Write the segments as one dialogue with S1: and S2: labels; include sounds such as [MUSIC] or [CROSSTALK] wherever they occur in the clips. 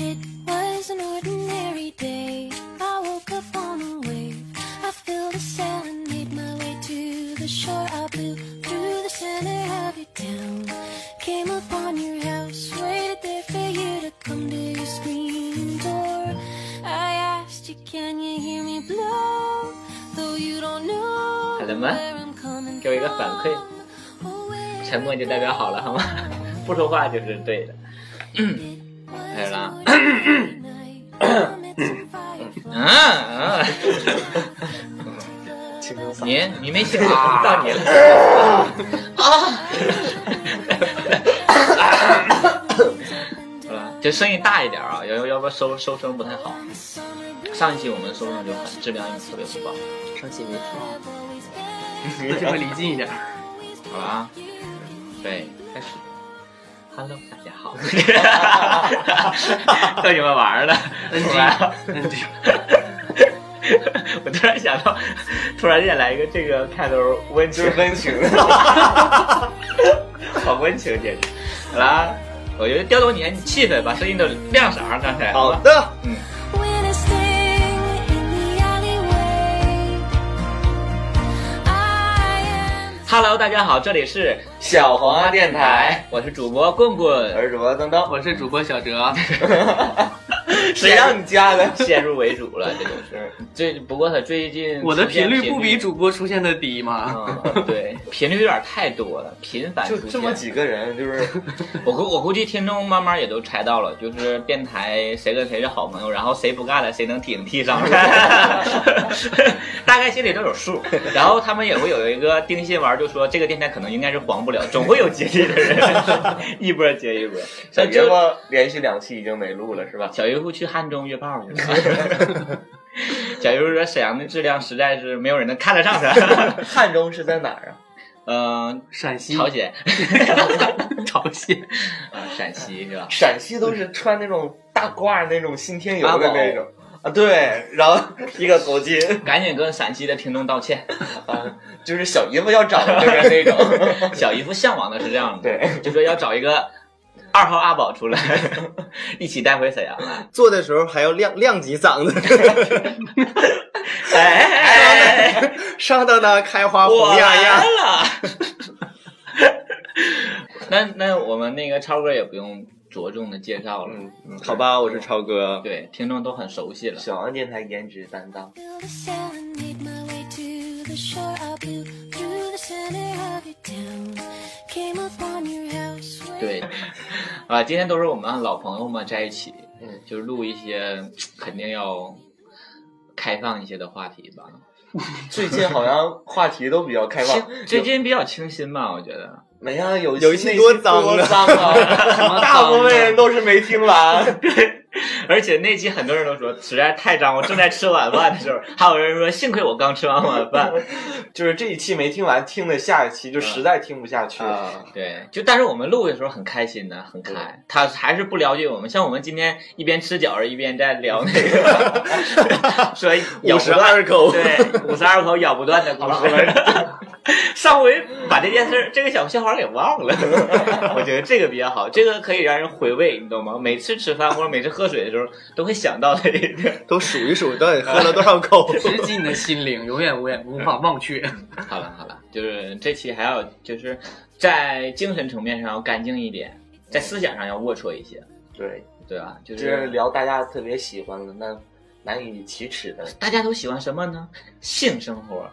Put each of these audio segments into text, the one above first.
S1: It was an ordinary day. I woke up on a wave. I filled a sail and made my way to the shore. I blew through the center of your town. Came upon your house, waited there for you to come to your screen door. I asked you, can you hear me blow? Though you don't know
S2: 好了吗
S1: where I'm coming
S2: 给我一个反馈
S1: from. Oh, where
S2: 沉默就代表好了，好吗？不说话就是对的。 [LAUGHS] 你你没听啊？到你了啊！好了，就声音大一点啊，要要不然收收声不太好。上一期我们收声就很质量也特别不高。
S3: 上期没听。[LAUGHS]
S4: 那这回离近一点。
S2: 好了啊，对，开始。Hello，大家好，逗你们玩儿呢。[LAUGHS] 突然，[LAUGHS]
S4: 嗯，对，[LAUGHS]
S2: 我突然想到，突然间来一个这个开头温情。温情，[LAUGHS] 好温情简直。好啦，我觉得调动你的气氛，把声音都亮嗓。刚才。
S3: 好，的，
S2: 嗯
S1: ，When I sing in the alleyway, I
S2: am，Hello，大家好，这里是
S3: 小黄鸭电台，
S2: 我是主播棍棍，
S3: 我是主播登登，
S4: 我是主播小哲。[LAUGHS] [LAUGHS]
S3: 谁让你加的？[LAUGHS]
S2: 先入为主了，这就是。最不过他最近
S4: 我的频率不比主播出现的低吗？
S2: 嗯，[LAUGHS] 对，频率有点太多了，频繁出现。
S3: 就这么几个人，就是
S2: 我估我估计听众慢慢也都猜到了，就是电台谁跟谁是好朋友，然后谁不干了，谁能顶替上来，大概心里都有数。然后他们也会有一个定心丸，就说这个电台可能应该是黄不了，总会有接替的人，一波接一波。
S3: 小
S2: 就
S3: 爷们连续两期已经没录了，是吧？
S2: 小姨夫去汉中约炮去了。小姨夫说沈阳的质量实在是没有人能看得上他。[LAUGHS]
S3: 汉中是在哪儿啊？
S2: 嗯、
S4: 陕西、
S2: 朝鲜 [LAUGHS]
S4: 朝鲜，
S2: 啊，陕西是吧？
S3: 陕西都是穿那种大褂那种信天游的那种啊，对，然后一个头巾 [LAUGHS]
S2: 赶紧跟陕西的听众道歉。
S3: 啊，就是小姨夫要找的就是那种，
S2: 小姨夫向往的是这样的，
S3: 对，
S2: 就说要找一个二号阿宝出来，一起带回沈阳了。
S5: 做的时候还要亮亮几嗓子。[LAUGHS]
S2: 哎，[LAUGHS]
S5: 上到那开花红艳艳
S2: 了。那那我们那个超哥也不用着重的介绍了。
S5: 好吧，我是超哥。
S2: 对，听众都很熟悉了。
S3: 小王电台颜值担当。
S2: 对。啊，今天都是我们老朋友们在一起，
S3: 嗯，
S2: 就是录一些肯定要开放一些的话题吧。[LAUGHS]
S3: 最近好像话题都比较开放，
S2: 最近比较清新吧，我觉得。
S3: 没啊，有
S5: 有一
S3: 些
S5: 多脏
S3: 脏啊！大部分人都是没听完。[LAUGHS]
S2: 而且那期很多人都说实在太脏，我正在吃晚饭的时候，还有人说幸亏我刚吃完晚饭。[LAUGHS]
S3: 就是这一期没听完，听的下一期就实在听不下去了。
S5: 啊，
S2: 对，就但是我们录的时候很开心的，很开。他还是不了解我们，像我们今天一边吃饺子一边在聊那个 [LAUGHS] [LAUGHS] 说咬
S5: 五十
S2: 不断
S5: 二口，
S2: 对，五十二口咬不断的故事。[LAUGHS] 上回把这件事儿这个小笑话给忘了，[LAUGHS] 我觉得这个比较好，这个可以让人回味，你懂吗？每次吃饭或者每次喝水的时候，都会想到这个。[LAUGHS]
S5: 都数一数到底喝了多少口。
S4: 直击你的心灵，永远无远无法忘却。
S2: 好了好了，就是这期还要就是在精神层面上要干净一点，在思想上要龌龊一些，
S3: 对，
S2: 对吧？就
S3: 是聊大家特别喜欢的，那难以启齿的。
S2: 大家都喜欢什么呢？性生活。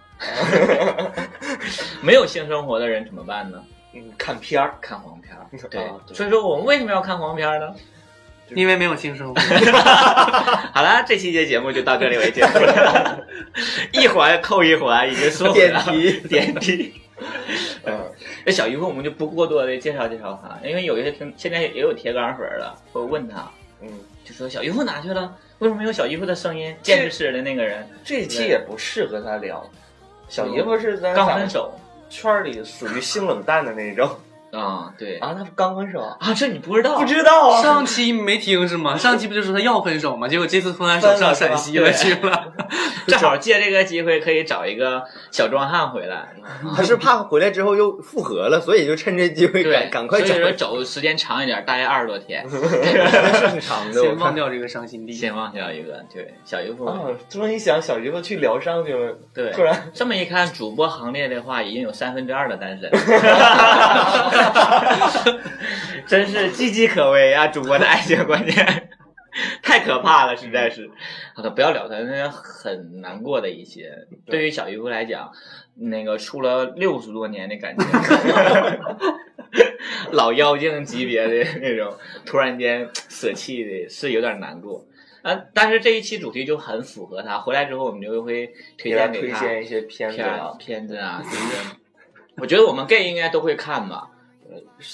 S2: 没有性生活的人怎么办呢？[LAUGHS]
S3: 嗯，看片儿，
S2: 看黄片儿。[LAUGHS] 对，所以说我们为什么要看黄片儿呢？
S4: 因为没有性生活，[LAUGHS]
S2: 好了，这期节节目就到这里为止了，一环扣一环，已经说了
S5: 点题
S2: 点题。
S3: 嗯，
S2: 那小姨夫我们就不过多的介绍介绍他，因为有一些听现在也有铁杆粉了，会问他，
S3: 嗯，
S2: 就说小姨夫哪去了？为什么没有小姨夫的声音？见识吃的那个人
S3: 这期也不适合他聊。小姨夫是咱
S2: 刚分手，
S3: 圈里属于性冷淡的那种，
S2: 啊，对
S3: 啊，他刚分手，
S2: 啊，这你不知道？
S3: 不知道啊。
S4: 上期没听是吗？[LAUGHS] 上期不就说他要分手吗？结果这次分完手上陕西了去了。[LAUGHS]
S2: 正好借这个机会可以找一个小壮汉回来。
S5: 他 [LAUGHS] 是怕回来之后又复合了，所以就趁这机会
S2: 对，
S5: 赶赶快
S2: 所以说。走时间长一点，大概二十多天，
S5: 是挺长的，
S4: 先忘。掉这个伤心地。
S2: 先忘掉一个。对，小姨夫。
S3: 啊，这么一想，小姨夫去疗伤去了，
S2: 对，
S3: 突然
S2: 这么一看，主播行列的话，已经有三分之二的单身，[LAUGHS] 真是岌岌可危啊！主播的爱情观念 [LAUGHS] 太可怕了，实在是。好的，不要聊他，那很难过的一些。对于小姨夫来讲，那个处了六十多年的感情，[LAUGHS] 老妖精级别的那种，突然间舍弃的，是有点难过。啊，但是这一期主题就很符合他。回来之后，我们就会推荐给他
S3: 推荐一些片子
S2: 片
S3: 啊。
S2: 片子啊，就是我觉得我们 gay 应该都会看吧。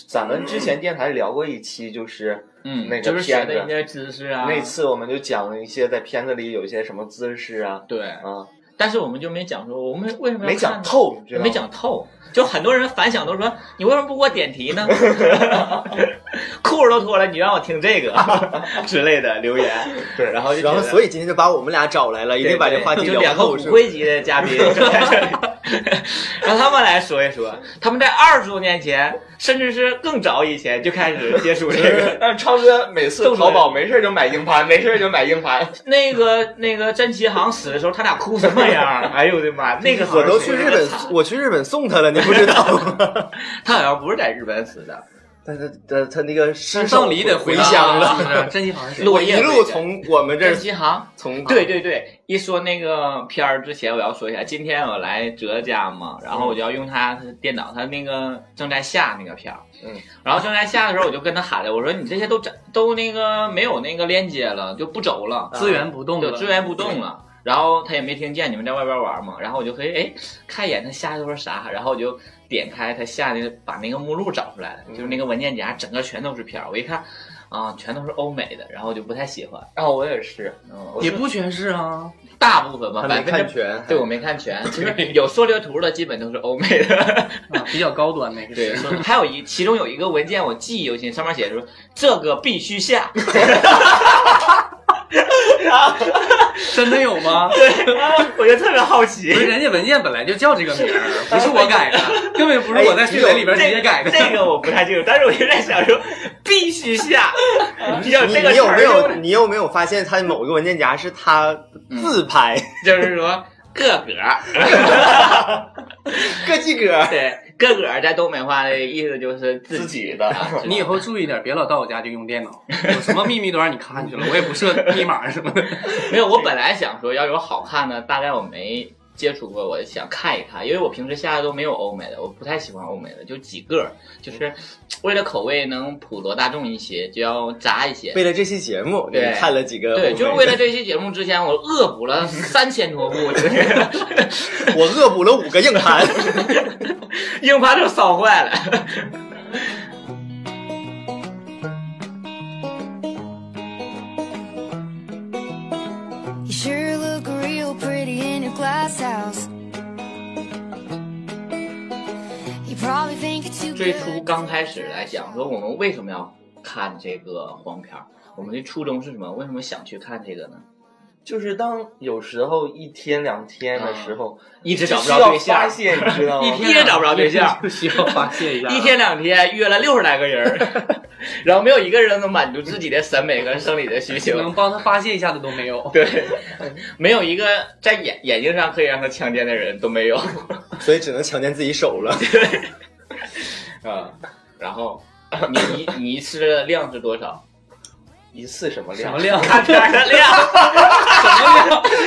S3: 咱们之前电台聊过一期，就是
S2: 嗯，
S3: 那个
S2: 就是学
S3: 片子
S2: 的一些知识啊。
S3: 那次我们就讲了一些在片子里有一些什么姿势啊
S2: 对，
S3: 啊，
S2: 但是我们就没讲说我们为什么
S3: 没讲，透，
S2: 没讲透。就很多人反响都说你为什么不给我点题呢？[LAUGHS] 裤子都脱了，你让我听这个 [LAUGHS] 之类的留言。
S3: 对
S2: 然后就
S5: 然后，所以今天就把我们俩找来了，一定把这话题聊
S2: 就两个
S5: 透，是吧？
S2: 骨灰级的嘉宾就在这里，[LAUGHS] 让他们来说一说，他们在二十多年前，甚至是更早以前就开始接触这个。[LAUGHS]
S3: 但是超哥每次淘宝没事就买硬盘，[LAUGHS] 没事就买硬盘。
S2: 那个那个甄奇航死的时候，他俩哭什么样？哎呦我的妈！那个
S5: 我都去日本，我去日本送他了，你不知道吗？
S2: 他好像不是在日本死的，
S5: 但是他他那个尸
S4: 上礼得
S5: 回
S4: 乡
S5: 乡了，
S4: 是不是？真心好像是
S2: 落 [LAUGHS]
S5: 我一路从我们这儿
S2: 甄奇航。
S5: 从
S2: 对对对，一说那个片儿之前，我要说一下，今天我来哲家嘛，然后我就要用他电脑，他那个正在下那个片儿，
S3: 嗯，
S2: 然后正在下的时候，我就跟他喊着，我说你这些都都那个没有那个链接了，就不走了，
S4: 资源不动，了，
S2: 资源不动了。然后他也没听见你们在外边玩嘛，然后我就可以哎看一眼他下的都是啥，然后我就点开他下的把那个目录找出来了，就是那个文件夹整个全都是片儿，我一看啊全都是欧美的，然后我就不太喜欢，
S3: 然后，我也是，
S2: 嗯，
S4: 也不全是啊。
S2: 大部分吧，
S5: 他没
S2: 百分之
S5: 看全，
S2: 对我没看全，其实有缩略图的基本都是欧美的。[LAUGHS]
S4: 啊，比较高端那个
S2: 对
S4: 是。，
S2: 还有一其中有一个文件我记忆犹新，上面写着说这个必须下。[LAUGHS] [LAUGHS]
S4: 真的有吗？
S2: 对我就特别好奇。
S4: 不是，人家文件本来就叫这个名儿，不是我改的，根本不是我在训练里边直接改的。
S2: 这个我不太清楚，但是我就在想说必须下，
S5: 你你有没有你有没有发现他某个文件夹是他自拍，[LAUGHS]
S2: 就是说个个儿，[LAUGHS]
S5: 个几个？
S2: 对个个儿在东北话的意思就是自己
S3: 的。
S4: 你以后注意点，别老到我家就用电脑，有什么秘密都让你看去了，我也不设密码什么的。
S2: 没有，我本来想说要有好看的，大概我没接触过，我想看一看，因为我平时下的都没有欧美的，我不太喜欢欧美的，就几个，就是为了口味能普罗大众一些，就要杂一些。
S5: 为了这期节目，
S2: 对
S5: 你看了几个？
S2: 对，就是为了这期节目之前，我恶补了三千多部，就 [LAUGHS] 是 [LAUGHS]
S5: 我恶补了五个硬盘。
S2: 硬盘都烧坏了。最
S1: good.
S2: 初刚开始来讲，说我们为什么要看这个黄片儿？我们的初衷是什么？为什么想去看这个呢？
S3: 就是当有时候一天两天的时候，
S2: 一直找不着对象
S3: 发，现，你知道吗？[LAUGHS]
S2: 一天也找不着对象
S4: 就需要发泄一下。[LAUGHS]
S2: 一天两天约了六十来个人儿，[LAUGHS] 然后没有一个人能满足自己的审美和生理的需求。
S4: 能帮他发泄一下的都没有。
S2: 对，没有一个在眼眼睛上可以让他强奸的人都没有。
S5: 所以只能强奸自己手了。
S2: 对啊，然后你你你一次的量是多少？
S3: 一次什么量
S4: 什么？量？
S2: 看片儿的量，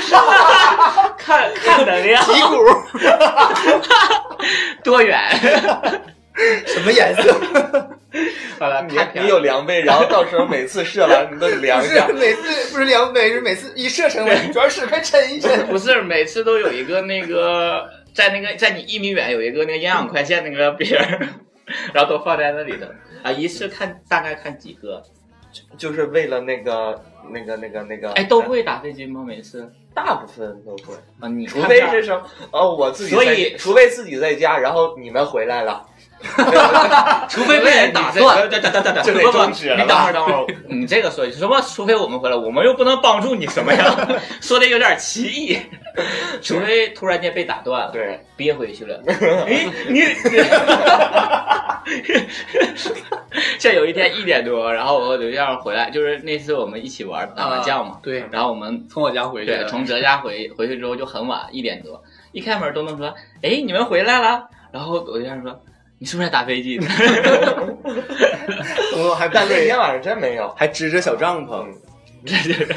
S4: 什么量？
S2: 看看的量，
S5: 脊 [LAUGHS] 骨
S2: 多远？
S5: 什么颜色？
S2: 好了，
S3: 你你有量杯，然后到时候每次射完你都得量
S5: 不
S3: 一下 [LAUGHS]
S5: 是。每次不是量杯，是每次一射成为，主要是快抻一抻。[LAUGHS]
S2: 不是每次都有一个那个在那个在你一米远有一个那个营养快线那个瓶儿，然后都放在那里头啊，一次看大概看几个？
S3: 就是为了那个那个那个那个，
S2: 哎，都会打飞机吗？每次？
S3: 大部分都会，
S2: 啊，你
S3: 除非是什么哦，我自己在，
S2: 所以
S3: 除非自己在家，然后你们回来了，[LAUGHS]
S4: 除非被人打断。
S2: 等等等等等，
S3: 就得
S2: 不不
S3: 终止了
S2: 你等会儿等会儿，你这个说什么？除非我们回来，我们又不能帮助你什么呀？说的有点歧义。除非突然间被打断了，
S3: 对，
S2: 憋回去了。哎，你，像有一天一点多，然后我和对象回来，就是那次我们一起玩打麻将嘛，
S4: 对，
S2: 然后我们
S4: 从我家回去，
S2: 从哲家回回去之后就很晚，一点多，一开门东东说：“哎，你们回来了。”然后我对象说：“你是不是在打飞机呢？” [LAUGHS]
S5: 东东还不
S3: 但那
S5: 对
S3: 天晚上真没有。
S5: 还支着小帐篷，
S2: 这就是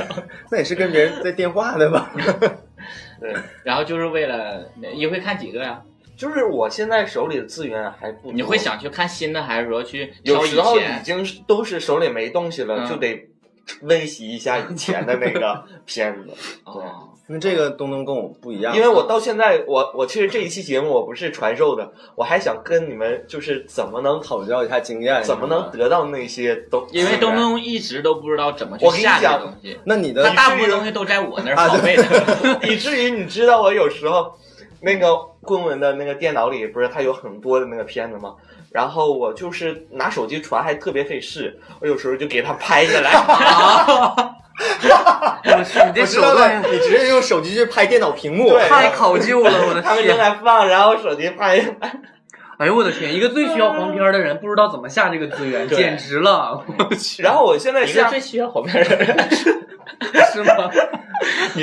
S5: 那也是跟别人在电话的吧？[LAUGHS]
S3: 对，
S2: 然后就是为了你会看几个呀？
S3: 就是我现在手里的资源还不多，
S2: 你会想去看新的，还是说去
S3: 有
S2: 挑
S3: 时候已？经是都是手里没东西了，
S2: 嗯
S3: 就得温习一下以前的那个 [LAUGHS] 片子。
S2: 哦，
S5: 因为这个东东跟我不一样，
S3: 因为我到现在，我我其实这一期节目我不是传授的，我还想跟你们就是怎么能
S5: 讨教一下经验，
S3: 怎么能得到那些东，
S2: 因为东东一直都不知道怎么去下这东西，
S5: 那你的
S2: 他大部分东西都在我那儿
S5: 啊
S2: 拷贝的。[LAUGHS]
S3: 以至于你知道我有时候那个棍棍的那个电脑里不是它有很多的那个片子吗？然后我就是拿手机传还特别费事，我有时候就给它拍下来。[LAUGHS] [LAUGHS]
S4: 我去，你这
S5: 我知道
S4: 手段
S5: 了，你直接用手机去拍电脑屏幕，
S3: 对
S4: 太考究了，我的
S3: 他们正
S4: 天！
S3: 在放，然后手机拍。
S4: 哎呦我的天，一个最需要黄片的人不知道怎么下这个资源，
S2: 对
S4: 简直了！我去，
S3: 然后我现在
S2: 一个
S3: 下
S2: 最需要黄片的人，[LAUGHS]
S4: 是吗？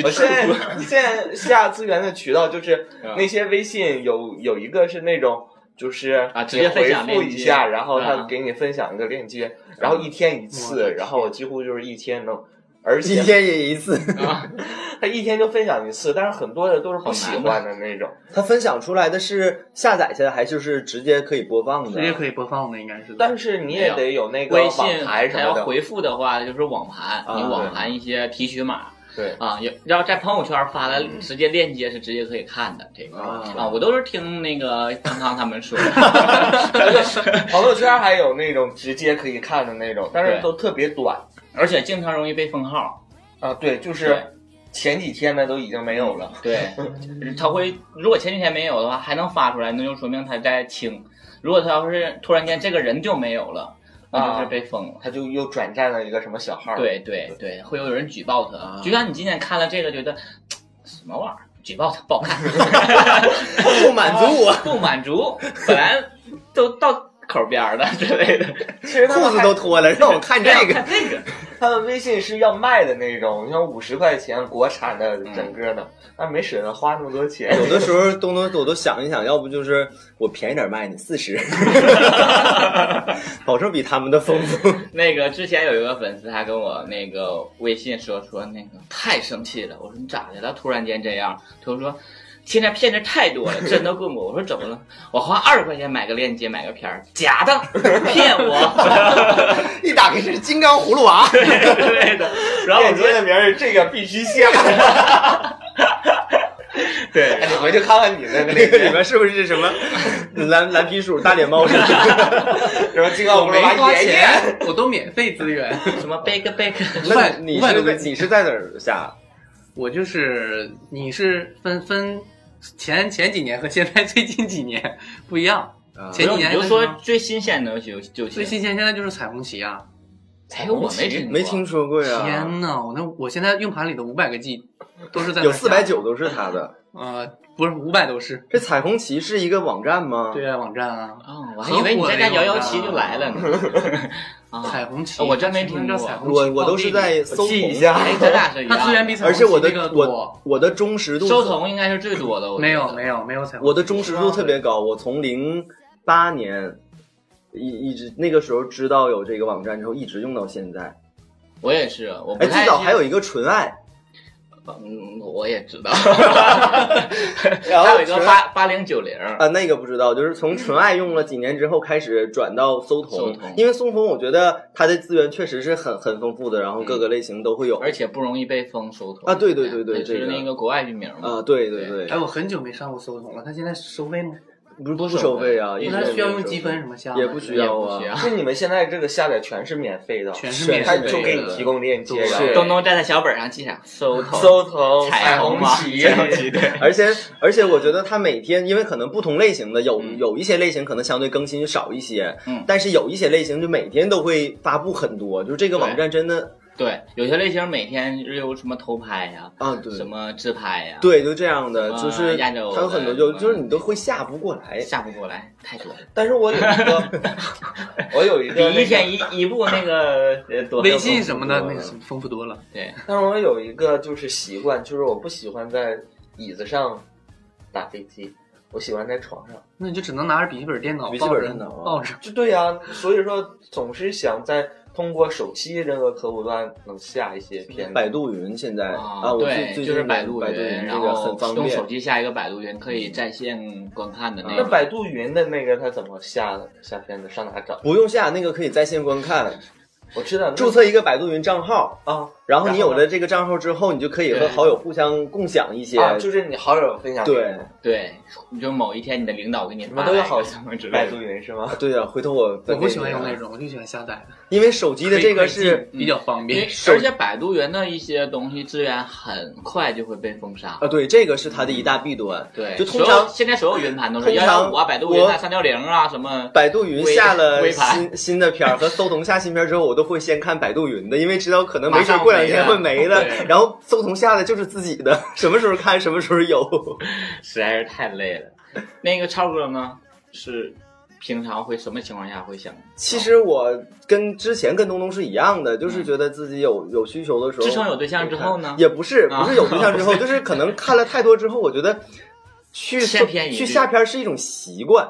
S3: 我现在现在下资源的渠道就是
S2: 嗯
S3: 那些微信有有一个是那种就是
S2: 啊直接
S3: 回复一下，然后他
S2: 嗯
S3: 给你分享一个链接，然后一天一次
S4: 的，
S3: 然后我几乎就是一天能，而且
S5: 一天也一次。
S2: 啊，[LAUGHS]
S3: 他一天就分享一次，但是很多的都是不喜欢的那种。
S5: 他分享出来的是下载下来，还就是直接可以播放的？
S4: 直接可以播放的，应该是。
S3: 但是你也得有那个网
S2: 微信
S3: 盘什么的，
S2: 他要回复的话，就是网盘，
S5: 啊
S2: 你网盘一些提取码。
S3: 对
S2: 啊，要要在朋友圈发的直接链接是直接可以看的，这个
S5: 啊
S2: 啊，我都是听那个康康他们说，[LAUGHS] [LAUGHS]
S3: 朋友圈还有那种直接可以看的那种，但是都特别短
S2: 而且经常容易被封号。
S3: 啊。对，就是前几天的都已经没有了。
S2: 对，[LAUGHS] 他会如果前几天没有的话，还能发出来，那就说明他在清。如果他要是突然间这个人就没有了，那就是被封了。
S3: 他就又转战了一个什么小号。，
S2: 对对对，会有人举报他。
S5: 啊
S2: 就像你今天看了这个，觉得什么玩意儿，举报他不好看，[LAUGHS]
S5: 不满足我，
S2: 不满足，本来都到口边儿了之类的。
S3: 其实
S5: 裤子都脱了，让我看这个。
S2: 看这个，
S3: 他们微信是要卖的那种，你像五十块钱国产的整个的，那没舍得花那么多钱。
S5: 有的时候东东我都想一想，要不就是我便宜点卖你四十，[LAUGHS] 保证比他们的丰富。
S2: 那个之前有一个粉丝还跟我那个微信说说那个太生气了，我说你咋的了？突然间这样，他就说。现在骗子太多了，真的棍我。我说怎么了？我花二十块钱买个链接，买个片儿，假的，[LAUGHS] 骗我。[LAUGHS]
S5: 一打开是金刚葫芦娃，[LAUGHS]
S2: 对的。然后我说
S3: 链接的名儿这个必须下。
S2: 对
S3: 哎，你回去看看你那个
S5: 那，个里面是不是什么蓝蓝皮鼠、大脸猫什么的？
S3: 什么金刚葫芦
S4: 我没花
S3: 娃爷爷。
S4: 钱，我都免费资源。
S2: 什么 big bake，
S5: 那你是你是在哪儿下？
S4: 我就是你是分分前前几年和现在 [LAUGHS] 最近几年不一样。
S5: 啊
S4: 前几
S2: 年就说
S4: 年的时候
S2: 最新鲜的就就行。
S4: 最新鲜现在就是彩虹旗啊！
S2: 哎呦，我没听
S5: 没听说过呀。
S4: 天呐，我那我现在硬盘里的五百个 G 都是在
S5: 有四百九都是他的。
S4: 呃，不是五百都是
S5: 这彩虹旗是一个网站吗？
S4: 对啊，网站啊，
S2: 哦，我还以为你在家摇摇旗就来了呢。[LAUGHS] 啊，
S4: 彩虹旗，
S2: 我真没听过
S4: 彩虹旗
S5: 我我都是在搜
S3: 一下。
S4: 它资源比彩
S5: 而且我的
S4: 虹旗那个多
S5: 我。我的忠实度
S2: 收童应该是最多的，我觉得
S4: 没有没有没有彩虹，
S5: 我的忠实度特别高，我从零八年一一直那个时候知道有这个网站之后，一直用到现在。
S2: 我也是，我
S5: 最早还有一个纯爱，
S2: 嗯，我也知道，[LAUGHS]
S5: 然后
S2: 还有一个
S5: 纯
S2: 八八零九零，
S5: 啊，那个不知道，就是从纯爱用了几年之后开始转到搜童，
S2: 搜童
S5: 因为搜童我觉得它的资源确实是很很丰富的，然后各个类型都会有。
S2: 而且不容易被封搜童
S5: 啊对对对对
S2: 这
S5: 这个
S2: 是那个国外域名嘛。
S5: 啊，对对对
S4: 哎，，我很久没上过搜童了，它现在收费吗？
S5: 不是不
S2: 不收
S5: 收费啊，
S2: 费
S5: 一直
S4: 那它需要用积分什么下吗？
S5: 也不需要啊
S2: 不需要。
S3: 就你们现在这个下载全是免费的，
S4: 全是免费的
S3: 就给你提供链接，
S4: 对
S3: 然后
S5: 是
S2: 东东在小本上记上搜头
S3: 搜头
S2: 彩
S3: 虹
S2: 嘛
S3: 旗，
S2: 彩虹旗对。[LAUGHS]
S5: 而且而且，我觉得它每天，因为可能不同类型的有
S2: 嗯
S5: 有一些类型可能相对更新少一些，
S2: 嗯
S5: 但是有一些类型就每天都会发布很多，就是这个网站真的
S2: 对，有些类型每天有什么偷拍呀、
S5: 啊，对
S2: 什么自拍呀、
S5: 对，就这样的，就是
S2: 亚洲
S5: 它有很多就就是你都会下不过来。
S2: 下不过来，太多了。
S3: 但是我有一个，[LAUGHS] 我有一个、那个，
S2: 比一天一一部那个
S4: 微信什么的那个丰富多了。[LAUGHS]
S2: 对，
S3: 但是我有一个就是习惯，就是我不喜欢在椅子上打飞机，我喜欢在床上。
S4: 那你就只能拿着笔记本电脑
S5: 笔记
S4: 抱着
S5: 本电脑啊
S4: 抱着。
S3: 就对呀、所以说总是想在通过手机任何客户端能下一些片子。
S5: 百度云现在啊，我
S2: 对，
S5: 最最
S2: 就是百度
S5: 百度
S2: 云，
S5: 云这个
S2: 然后
S5: 很方
S2: 用手。机下一个百度云，可以在线观看的那个。
S3: 那百度云的那个它怎么下的？下片子上哪找？
S5: 不用下那个可以在线观看，
S3: 我知道
S5: 注册一个百度云账号，
S3: 啊
S5: 然后你有了这个账号之后，你就可以和好友互相共享一些。
S3: 啊，就是你好友分享
S5: 对
S3: 你
S2: 对，你就某一天你的领导给你
S3: 你
S2: 发来一
S3: 们都有好
S2: 个什么之类
S3: 百度。云是吗？
S5: 对呀、回头我
S4: 我不喜欢用那种，我就喜欢下载的。
S5: 因为手机的这个是
S4: 比较方便。
S2: 而且百度云的一些东西资源很快就会被封杀。
S5: 啊，对，这个是它的一大弊端。
S2: 对，
S5: 就通常
S2: 现在所有云盘都是幺幺五啊、百度云啊、
S5: 我
S2: 三六零啊什么。
S5: 百度云下了新新的片儿和搜童下新片儿之后，我都会先看百度云的，因为知道可能没
S2: 马上
S5: 准过两天会没了
S2: 没了。对
S5: 然后搜童下的就是自己的，[LAUGHS] 什么时候看什么时候有。[LAUGHS]
S2: 实在是太累了。那个超哥呢，是平常会什么情况下会想？
S5: 其实我跟之前跟东东是一样的，就是觉得自己有有需求的时候，
S2: 自从有对象之后呢
S5: 也不是
S2: 啊
S5: 不是有对象之后，就是可能看了太多之后，我觉得去去下片儿是一种习惯。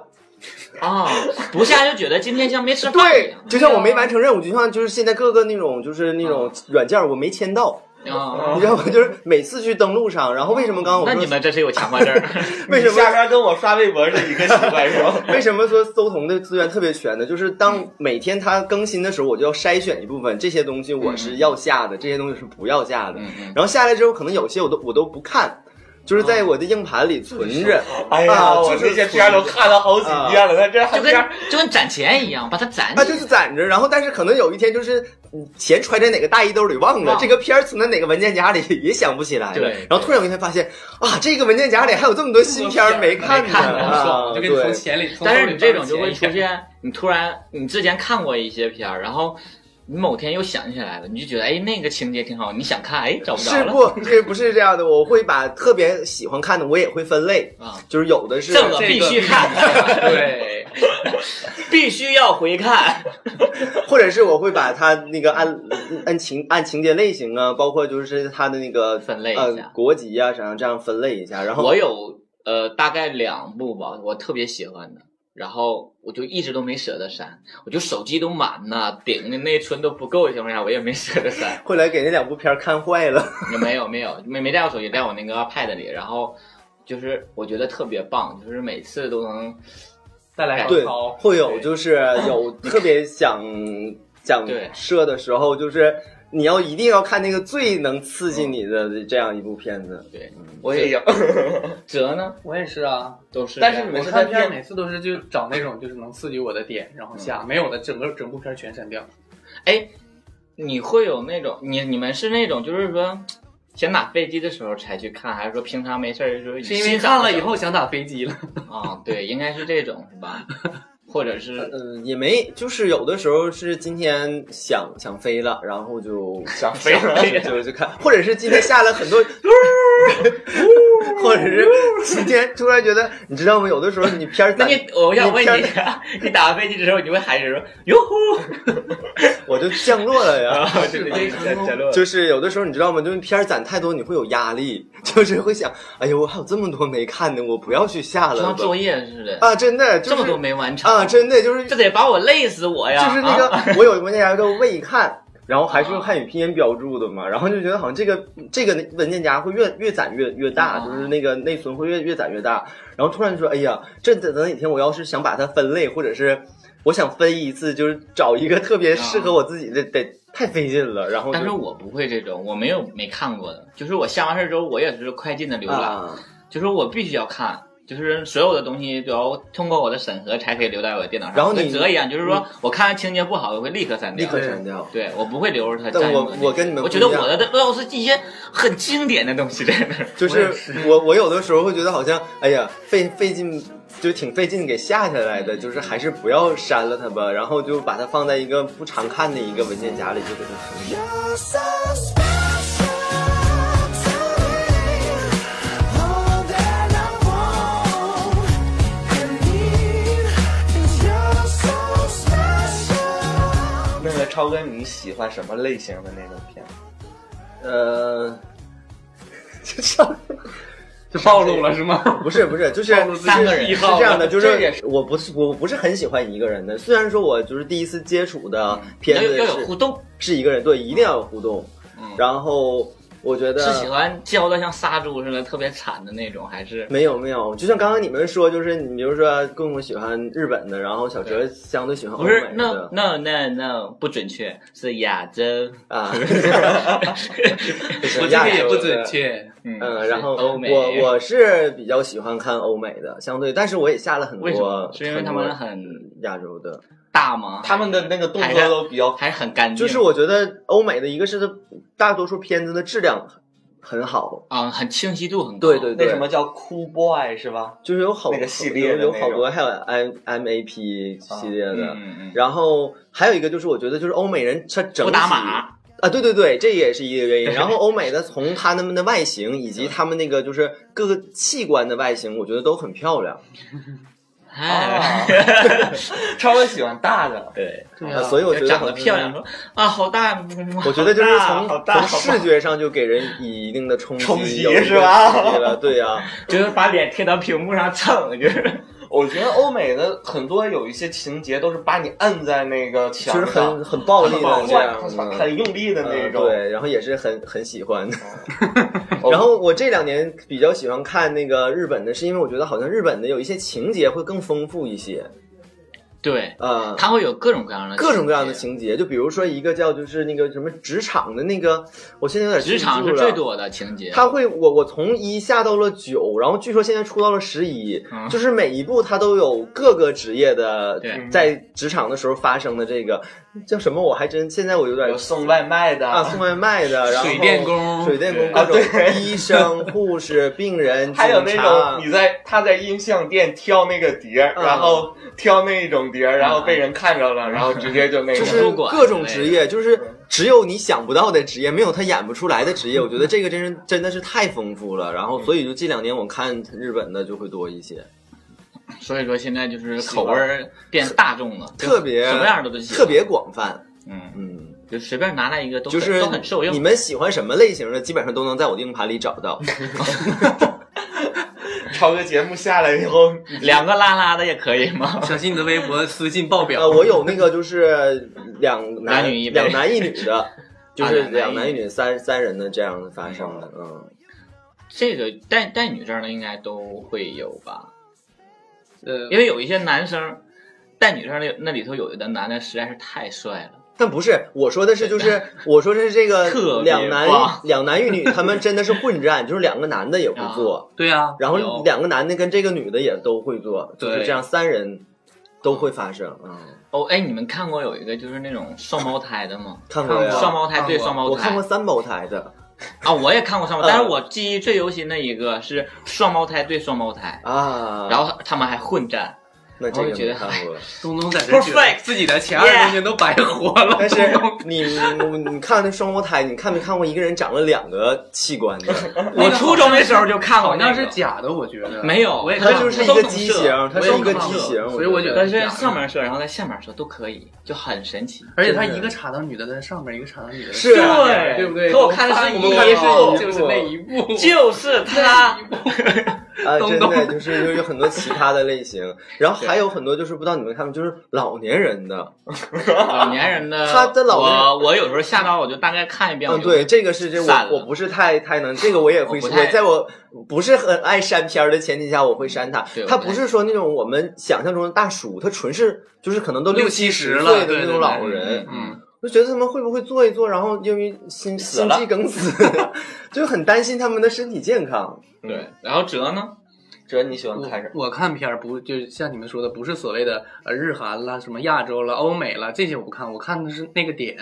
S2: 啊，不下就觉得今天像没吃饭一
S5: 对
S2: 样，。
S5: 就像我没完成任务，就像就是现在各个那种就是那种软件我没签到，
S2: 啊，
S5: 你知道吗？就是每次去登录上，然后为什么刚刚我说
S2: 那你们这是有强迫症？[LAUGHS]
S5: 为什么
S3: 下边跟我刷微博是一个习惯是吗？[LAUGHS]
S5: 为什么说搜同的资源特别全呢？就是当每天它更新的时候，我就要筛选一部分这些东西我是要下的，这些东西是不要下的。然后下来之后，可能有些我都我都不看，就是在我的硬盘里存着。
S3: 哎呀，我
S5: 啊就是
S3: 这些片儿都看了好几遍了，那这还
S2: 就跟就跟攒钱一样，把它攒
S5: 啊，就是攒着，然后但是可能有一天就是嗯钱揣在哪个大衣兜里忘了，这个片儿存在哪个文件夹里也想不起来了。
S2: 对
S5: 然后突然有一天发现啊，这个文件夹里还有这么多新片儿没看呢
S4: 就跟你从钱里。
S2: 但是你这种就会。出现，你突然你之前看过一些片儿，然后你某天又想起来了，你就觉得哎那个情节挺好，你想看哎找不着了。
S5: 是不，这不是这样的。我会把特别喜欢看的，我也会分类，
S2: 啊，
S5: 就是有的是
S2: 这个必须看，[LAUGHS]
S4: 对，[LAUGHS]
S2: 必须要回看。[LAUGHS]
S5: 或者是我会把它那个按按情按情节类型啊，包括就是它的那个
S2: 分类
S5: 国籍啊，啥这样分类一下。然后
S2: 我有呃大概两部吧，我特别喜欢的，然后我就一直都没舍得删，我就手机都满了，顶的内存都不够的情况下，我也没舍得删。
S5: 后来给那两部片儿看坏了。
S2: 没有没有没没带我手机，带我那个 pad 里，然后就是我觉得特别棒，就是每次都能
S4: 带来
S5: 对
S4: 高潮，，
S5: 会有就是有 [LAUGHS] 特别想想
S2: 对
S5: 射的时候，就是你要一定要看那个最能刺激你的这样一部片子。
S2: 对。
S3: 我也有，[LAUGHS]
S2: 哲呢
S4: 我也是啊。
S2: 都是，
S3: 但是你们
S4: 看片每次都是就找那种就是能刺激我的点，然后下，没有的整个整部片儿全删掉。
S2: 哎，你会有那种你你们是那种就是说想打飞机的时候才去看，还是说平常没事儿就是
S4: 是因为看了以后想打飞机了。
S2: 啊？对，应该是这种是吧？[LAUGHS] 或者是
S5: 嗯，也没，就是有的时候是今天想想飞了，然后就 [LAUGHS]
S3: 想飞了
S5: 就就就看，或者是今天下了很多，或者是今天突然觉得，你知道吗？有的时候你片儿攒，
S2: 那你我想问
S5: 片儿
S2: 你，你打完飞机之后，你会喊一声说“哟呼 [LAUGHS]
S5: 我就降落了呀。[LAUGHS] 就是有的时候你知道吗？就是片儿攒太多，你会有压力，就是会想，哎呦，我还有这么多没看的，我不要去下了吧。
S2: 像作业似的，
S5: 啊，真的，就是、
S2: 这么多没完成
S5: 啊，真的就是
S2: 这得把我累死我呀！
S5: 就是那个，
S2: 啊。
S5: 我有一个文件夹叫未看，然后还是用汉语拼音标注的嘛，然后就觉得好像这个这个文件夹会越越攒越越大，
S2: 啊。
S5: 就是那个内存会越越攒越大，然后突然就说，哎呀，这等等哪天我要是想把它分类，或者是我想分一次，就是找一个特别适合我自己的，得太费劲了，然后就
S2: 但是我不会这种，我没有没看过的，就是我下完事儿之后，我也是快进的浏览，
S5: 啊，
S2: 就是我必须要看，就是所有的东西都要通过我的审核才可以留在我的电脑上。
S5: 然后你
S2: 跟折一样，就是说我看情节不好，我会立刻删掉立。
S5: 刻删掉。
S2: 对我不会留着它
S5: 但我。我跟你们
S2: 我觉得
S5: 不一样
S2: 我的都是一些很经典的东西在那儿。
S5: 就是我我有的时候会觉得好像，哎呀，费费劲，就挺费劲给下下来的，就是还是不要删了它吧，然后就把它放在一个不常看的一个文件夹里，就给它存
S3: 那个超哥，你喜欢什么类型的那种片？
S5: 呃，就上 [LAUGHS]
S4: 就暴露了是吗？
S5: 不是不是，就是
S2: 三个人
S5: 是这样的，就是我不是我不是很喜欢一个人的，虽然说我就是第一次接触的片子
S2: 要有要有
S5: 是
S2: 互动，
S5: 是一个人，对，一定要有互动。
S2: 嗯
S5: 然后我觉得
S2: 是喜欢教的像杀猪似的特别惨的那种，还是
S5: 没有没有，就像刚刚你们说，就是你比如说棍棍喜欢日本的，然后小哲相对喜欢欧美
S2: 不是？No
S5: 的
S2: No No No，不准确，是亚洲。
S5: 啊，[LAUGHS]
S4: 我这个也不准确。
S2: 嗯
S5: 嗯，然后
S2: 欧美，
S5: 我我是比较喜欢看欧美的，相对，但是我也下了很多，
S2: 是因为他们很
S5: 亚洲的，
S2: 大吗？
S3: 他们的那个动作都比较
S2: 还是很干净，
S5: 就是我觉得欧美的一个是它大多数片子的质量很好，
S2: 啊，很清晰度很高。
S5: 对对对，
S3: 那什么叫 Cool Boy 是吧？
S5: 就是有好
S3: 那个系列
S5: 有有好多还有 M M A P 系列的，
S2: 嗯嗯嗯，
S5: 然后还有一个就是我觉得就是欧美人他整
S2: 不打码。
S5: 啊，对对对，这也是一个原因。[LAUGHS] 然后欧美的从他们的外形以及他们那个就是各个器官的外形，我觉得都很漂亮。
S2: 哎，[LAUGHS]
S3: 超哥喜欢大的，
S2: 对，
S4: 对
S5: 啊。所以我觉得
S2: 长得漂亮，说啊好大，[LAUGHS]
S5: 我觉得就是从从视觉上就给人以一定的冲
S3: 冲击是吧？
S5: 冲击，对呀、[LAUGHS]
S2: 就是把脸贴到屏幕上蹭，就是
S3: 我觉得欧美的很多有一些情节都是把你摁在那个墙
S5: 就是
S3: 上，
S5: 很很暴力的
S3: 很
S5: 这样
S3: 很用力的那种。
S5: 嗯对，然后也是很很喜欢的。[LAUGHS]
S3: 哦
S5: 然后我这两年比较喜欢看那个日本的，是因为我觉得好像日本的有一些情节会更丰富一些。
S2: 对，
S5: 呃，
S2: 它会有各种各样的
S5: 各种各样的
S2: 情
S5: 情节，就比如说一个叫就是那个什么职场的那个，我现在有点，
S2: 职场
S5: 记不住了。
S2: 是最多的情节。
S5: 他会，我我从一下到了九，然后据说现在出到了十一、
S2: 嗯
S5: 就是每一部它都有各个职业的在职场的时候发生的这个叫什么，我还真现在我有点
S3: 有送外卖的
S5: 啊送外卖的，然后
S4: 水电工
S5: 水电工
S2: 对
S5: 各种
S3: 啊
S5: 医生、护士、病人、[LAUGHS]
S3: 还有那种你在他在音像店挑那个碟，
S5: 嗯
S3: 然后挑那种碟，然后被人看着了，[LAUGHS] 然后直接就那个。
S5: 就是各种职业，就是只有你想不到的职业，没有他演不出来的职业。我觉得这个真是真的是太丰富了。然后，所以就这两年我看日本的就会多一些，
S2: 所以说现在就是口味变大众了，
S5: 特别
S2: 什么样的都行
S5: 特别广泛。
S2: 嗯，
S5: 嗯，
S2: 就随便拿来一个都
S5: 就是
S2: 都很受用。
S5: 你们喜欢什么类型的，基本上都能在我的硬盘里找到。[LAUGHS]
S3: 超哥节目下来以后，
S2: 两个拉拉的也可以吗？[LAUGHS]
S4: 小心你的微博私信爆表。
S5: 呃，我有那个就是两男
S2: 男女一
S5: 两男一女的，[LAUGHS] 就是
S2: 啊两男一
S5: 女三三人的这样的发生的。嗯，
S2: 这个带带女生的应该都会有吧？
S4: 呃，
S2: 因为有一些男生带女生的那里头有的男的实在是太帅了。
S5: 但不是，我说的是就是 [LAUGHS] 我说的是这个两男两男一女，他们真的是混战，就是两个男的也会做，
S4: 对啊，
S5: 然后两个男的跟这个女的也都会做，就是这样三人都会发生。嗯，
S2: 哦，哎，你们看过有一个就是那种双胞胎的吗？
S5: 看过呀，
S2: 双胞胎对双胞胎，
S5: 我看过三胞胎的
S2: 啊，我也看过双胞
S5: 嗯
S2: 胎，但是我记忆最犹新的一个是双胞胎对双胞胎，
S5: 啊，
S2: 然后他们还混战。
S5: 那这个
S2: 我就觉得
S5: 没看过。
S4: 东东在这觉得
S2: Perfect
S4: 自己的前二十年都白活了。
S5: 但是你你你看那双胞胎，你看没看过一个人长了两个器官 [LAUGHS] 的？
S2: 我初中的时候就看过
S4: 好
S2: 那
S4: 是假的，我觉得
S2: 没有
S4: 我也
S5: 它
S4: 看过
S5: 就是一个畸形，它是一个畸形，
S4: 所以我觉得
S2: 但是上面射，然后在下面射都可以，就很神奇。
S4: 而且他一个插到女的在上面，一个插到女的在
S5: 是
S2: 对
S4: 对不对？
S2: 可我看的是
S4: 我们
S2: 一
S4: 看的
S5: 部
S4: 就是那一部，[LAUGHS]
S2: 就是他，[LAUGHS]
S5: 啊，
S4: 东
S5: 真的
S4: 东
S5: 就是有有很多其他的类型，然后还有很多就是不知道你们看没，就是老年人的，[LAUGHS]
S2: 老年人的，[LAUGHS]
S5: 他的老年
S2: 我我有时候下刀我就大概看一遍，
S5: 嗯，对，这个是这我我不是太太能，这个我也会我
S2: 我
S5: 在我不是很爱删片儿的前提下，我会删
S2: 他
S5: 他不是说那种我们想象中的大叔，他纯是就是可能都
S4: 六
S5: 七
S4: 七十了
S5: 岁的那种
S4: 对对对
S2: 嗯
S5: 老人，
S2: 嗯，
S5: 我就觉得他们会不会做一做，然后因为心心肌梗死，[LAUGHS] 就很担心他们的身体健康。
S2: 对。然后哲呢？
S3: 这你喜欢看什么？
S4: 我我看片儿不就是像你们说的，不是所谓的呃日韩啦、什么亚洲了、欧美了这些我不看，我看的是那个点，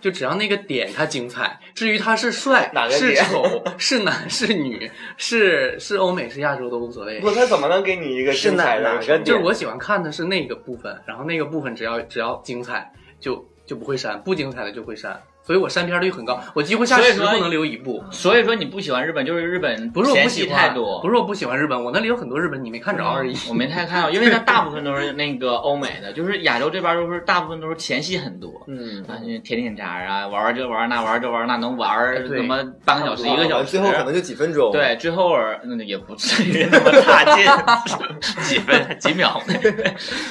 S4: 就只要那个点它精彩。至于他是帅
S3: 哪个
S4: 是
S3: 点
S4: 丑是男是女是是欧美是亚洲都无所谓。
S3: 不，他怎么能给你一个
S5: 是
S3: 精彩的
S5: 哪哪个
S3: 程度
S4: 就是我喜欢看的是那个部分，然后那个部分只要只要精彩就就不会删，不精彩的就会删，所以我删片率很高，我几乎下十不能留一部。
S2: 所以说你不喜欢日本，就是日本
S4: 不是我不喜欢，不是我不喜欢日本，我那里有很多日本你没看着而已。
S2: 我没太看到，因为它大部分都是那个欧美的，就是亚洲这边都是大部分都是前戏很多。
S5: 嗯，
S2: 啊，甜甜渣啊，玩玩这玩那玩这玩那，能玩什么半个小时 [LAUGHS] 一个小时，
S5: 最后可能就几分钟。，
S2: 对，最后那也不至于那么差劲，[LAUGHS] 几分 [LAUGHS] 几秒，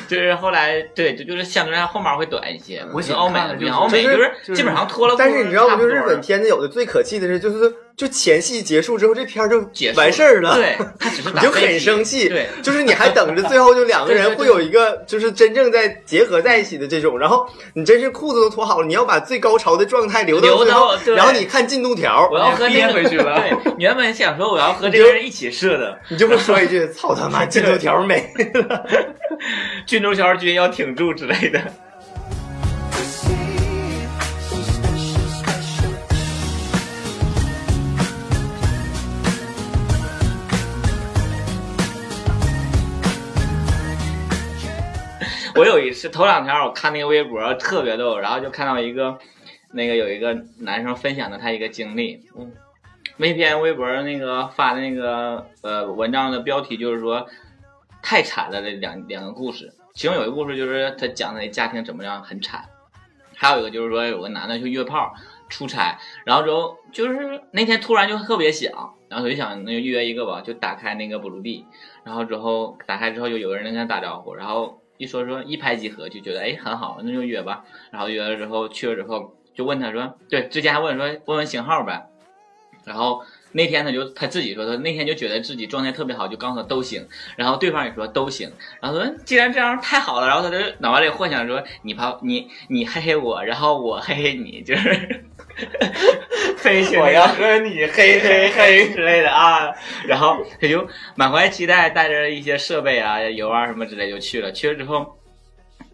S2: 就是后来对，就就是相对来说后面会短一些。
S4: 我喜
S2: 跟欧美
S4: 的
S2: 美就是
S4: 就是
S2: 基本上拖了。
S5: 但是你知道吗？就日本片子有的最可气的是，就是就前戏结束之后，这片儿就
S2: 结
S5: 完事儿了。
S2: 对，他只是 [LAUGHS]
S5: 你就很生气，
S2: 对，
S5: 就是你还等着最后就两个人会有一个就是真正在结合在一起的这种，然后你真是裤子都脱好了，你要把最高潮的状态留到
S2: 留
S5: 最后然后你看进度条
S2: 我，要和
S4: 憋回去了
S2: 对，你原本想说我要和这个人一起射的，
S5: 你就会说一句：“操他妈，进度条没了。[LAUGHS]
S2: 军中小军要挺住之类的。我有一次头两天我看那个微博特别逗，然后就看到一个那个有一个男生分享的他一个经历，
S3: 嗯，
S2: 那篇微博那个发的那个呃文章的标题就是说太惨了这两两个故事，其中有一个故事就是他讲他的家庭怎么样很惨，还有一个就是说有个男的去约炮出差，然后之后就是那天突然就特别想，然后他就想那就约一个吧，就打开那个补录地，然后之后打开之后就有个人跟他打招呼，然后一说说一拍即合，就觉得哎很好，那就约吧，然后约了之后去了之后就问他说，对，之前还问说问问型号呗，然后那天他就他自己说，他那天就觉得自己状态特别好，就告诉他都行。然后对方也说都行。然后说既然这样太好了，然后他就脑袋里幻想说你怕你你嘿嘿我，然后我嘿嘿你，就是 [LAUGHS] 飞去
S3: 我要和你嘿嘿嘿。
S2: 之类的啊。然后他就满怀期待，带着一些设备啊、油啊什么之类就去了。去了之后，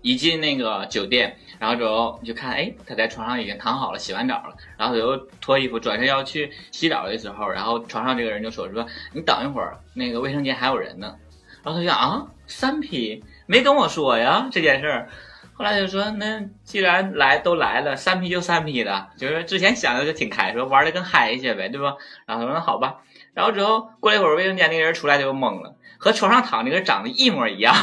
S2: 一进那个酒店，然后之后你就看，哎，他在床上已经躺好了，洗完澡了。然后他就脱衣服，转身要去洗澡的时候，然后床上这个人就说说你等一会儿，那个卫生间还有人呢。然后他就想啊，三 P 没跟我说呀这件事儿。后来就说，那既然来都来了，三 P 就三 P 的，就是之前想的就挺开，说玩的更嗨一些呗，对吧？然后他说那好吧。然后之后过了一会儿，卫生间那个人出来就懵了，和床上躺那个人长得一模一样，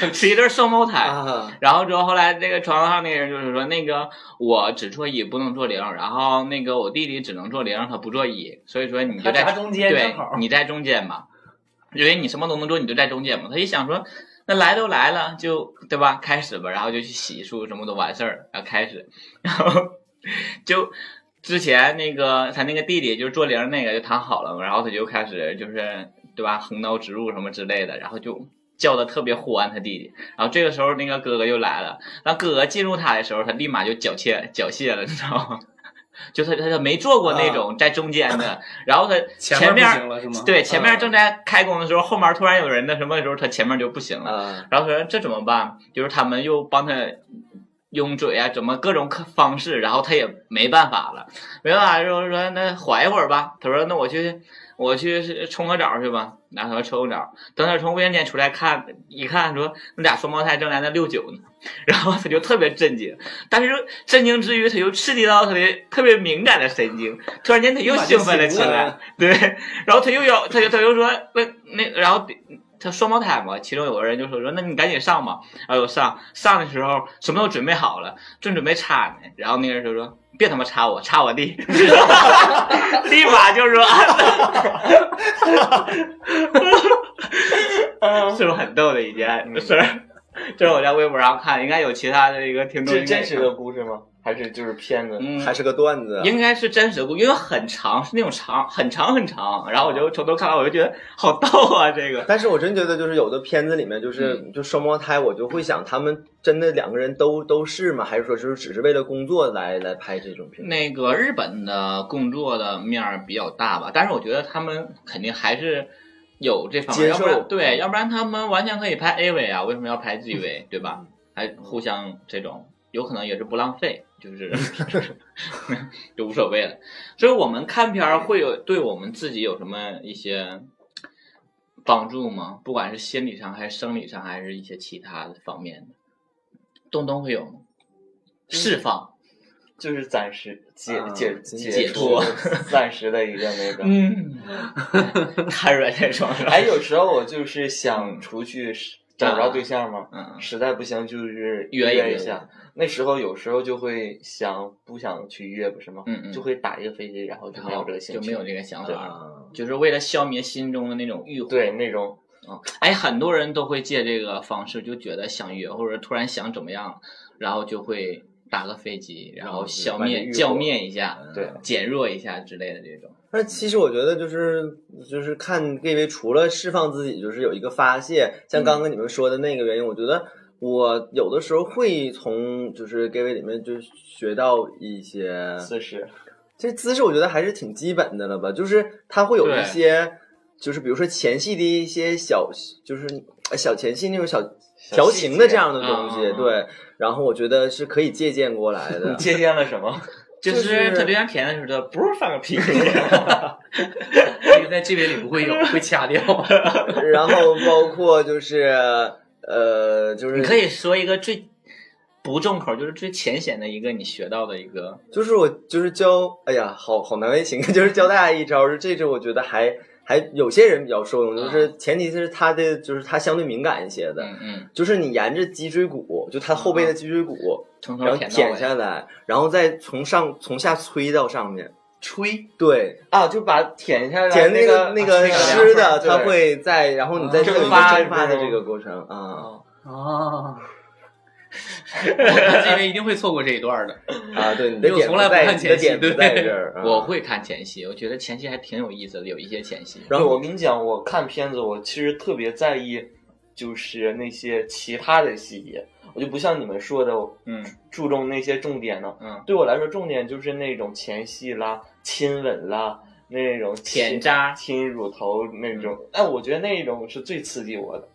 S2: [LAUGHS] 是一对双胞”胎。
S5: 啊，
S2: 然后之后后来这个床上那个人就是说，那个我只做一不能做零，然后那个我弟弟只能做零，他不做一，所以说你就在
S4: 中间
S2: 对，你在中间嘛，因为你什么都能做，你就在中间嘛。他一想说，那来都来了，就对吧？开始吧，然后就去洗漱，什么都完事儿，然后开始，[LAUGHS] 然后就之前那个他那个弟弟就是做零那个就躺好了，然后他就开始就是对吧，横刀直入什么之类的，然后就。叫的特别欢，他弟弟。然后这个时候，那个哥哥就来了。然后哥哥进入他的时候，他立马就缴械缴械了，你知道吗？[LAUGHS] 就他他他没做过那种在中间的，然后他 [LAUGHS]
S4: 前
S2: 前面？对前面
S4: 嗯
S2: 正在开工的时候，后面突然有人的什么的时候，他前面就不行了。
S5: 啊，
S2: 然后说这怎么办？就是他们又帮他用嘴啊，怎么各种方式，然后他也没办法了，没办法，就是说那缓一会儿吧。他说那我去我去冲个澡去吧。然后冲个澡，等他从卫生间出来看，一看说那俩双胞胎正在那六九呢，[LAUGHS] 然后他就特别震惊，但是震惊之余，他又刺激到他的特别敏感的神经，突然间他又兴奋了起来，对，然后他又要，他就他又说那那，然后他双胞胎嘛，其中有个人就说说，那你赶紧上吧。然后我上上的时候什么都准备好了，正准备插呢，然后那个人就说别他妈插我，插我弟，[LAUGHS] 立马就说，[LAUGHS] 是不是很逗的一件事儿？[LAUGHS] 这是我在微博上看，应该有其他的一个听众
S3: 这
S2: 应该
S3: 是真实的故事吗？还是就是片子？
S2: 嗯，
S5: 还是个段子。
S2: 应该是真实的故事，因为很长，是那种长，很长很长。然后我就从头看到，我就觉得好逗啊，这个。
S5: 但是我真觉得，就是有的片子里面，就是、
S2: 嗯
S5: 就双胞胎，我就会想，他们真的两个人都都是吗？还是说就是只是为了工作来来拍这种片？
S2: 那个日本的工作的面儿比较大吧，但是我觉得他们肯定还是有这方面，
S5: 接
S2: 要不然
S5: 受
S2: 对，要不然他们完全可以拍 A 位啊，为什么要拍 G 位，对吧？还互相这种，有可能也是不浪费，就是 [LAUGHS] 就无所谓了。所以我们看片儿会有对我们自己有什么一些帮助吗？不管是心理上还是生理上，还是一些其他的方面的，东东会有吗？释放，
S3: 就是暂时解
S5: 啊
S3: 解
S2: 解脱
S3: 暂时的一个那 [LAUGHS] 个。
S2: 嗯，[LAUGHS] 瘫软在床上，
S3: 哎，有时候我就是想出去找不着对象嘛，
S2: 嗯，
S3: 实在不行就是
S2: 约一
S3: 下。那时候有时候就会想不想去约，不是吗？
S2: 嗯嗯
S3: 就会打一个飞机，然后就没有这个兴趣，
S2: 就没有这个想法就是为了消灭心中的那种欲火。
S3: 对那种
S2: 啊，哎，很多人都会借这个方式，就觉得想约，或者突然想怎么样，然后就会打个飞机，然后消灭、浇灭一下，
S3: 对
S2: 减弱一下之类的这种。
S5: 那其实我觉得就是就是看 gay 为除了释放自己，就是有一个发泄，像刚刚你们说的那个原因，我觉得我有的时候会从就是 gay 里面就学到一些
S3: 姿势，
S5: 这姿势，我觉得还是挺基本的了吧，就是它会有一些。就是比如说前戏的一些小，就是呃小前戏那种小调情的这样的东西，对。然后我觉得是可以借鉴过来的。[LAUGHS]
S3: 借鉴了什么？[LAUGHS]
S2: 就
S5: 就是
S2: 他对象舔的时候，不是放个屁，[LAUGHS]
S4: 这个在这边里不会有，会掐掉。
S5: 然后包括就是呃，就是
S2: 你可以说一个最不重口，就是最浅显的一个你学到的一个，
S5: 就是我就是教，哎呀，好好难为情，[LAUGHS] 就是教大家一招，这支我觉得还还有些人比较受用，就是前提是他的就是他相对敏感一些的，
S2: 嗯嗯，
S5: 就是你沿着脊椎骨，就他后背的脊椎骨，然后舔
S2: 舔到尾。
S5: 下来，然后再从上从下推到上面，
S4: 吹，
S5: 对，
S3: 啊，就把舔下来
S5: 舔那
S3: 个
S5: 那个
S3: 啊
S5: 湿的，
S3: 对
S5: 它会在，然后你再
S3: 蒸发
S5: 蒸发的
S3: 这
S5: 个过程啊。
S3: 啊
S4: 啊，我这边一定会错过这一段的。[LAUGHS]
S5: 啊，对，你的点
S4: 从来不
S5: 在，
S4: 看前戏对 [LAUGHS]
S2: 我会看前戏，我觉得前戏还挺有意思的，有一些前戏。
S5: 然后
S3: 对我跟你讲，我看片子，我其实特别在意，就是那些其他的细节，我就不像你们说的，
S2: 嗯
S3: 注重那些重点呢。
S2: 嗯，
S3: 对我来说，重点就是那种前戏啦、亲吻啦，那种亲
S2: 舔渣
S3: 亲乳头那种。哎，我觉得那种是最刺激我的。